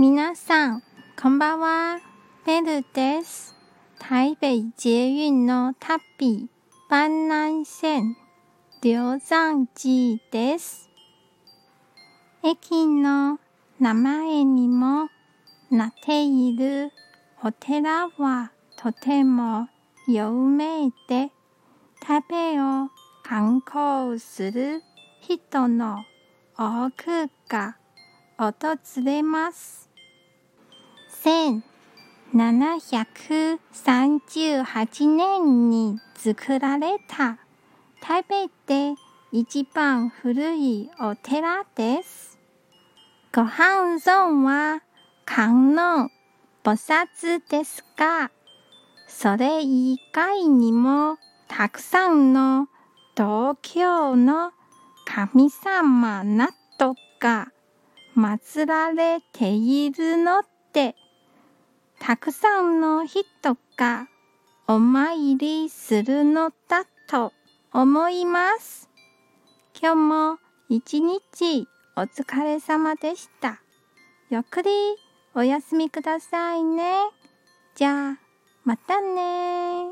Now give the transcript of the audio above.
皆さん、こんばんは。ベルです。台北捷運の旅、板南線、龍山寺です。駅の名前にもなっているお寺はとても有名で、台北を観光する人の多くが訪れます。1738年に作られた台北で一番古いお寺です。ご飯尊は観音菩薩ですが、それ以外にもたくさんの東京の神様などが祀られているので、たくさんの人がお参りするのだと思います。今日も一日お疲れ様でした。ゆっくりお休みくださいね。じゃあ、またね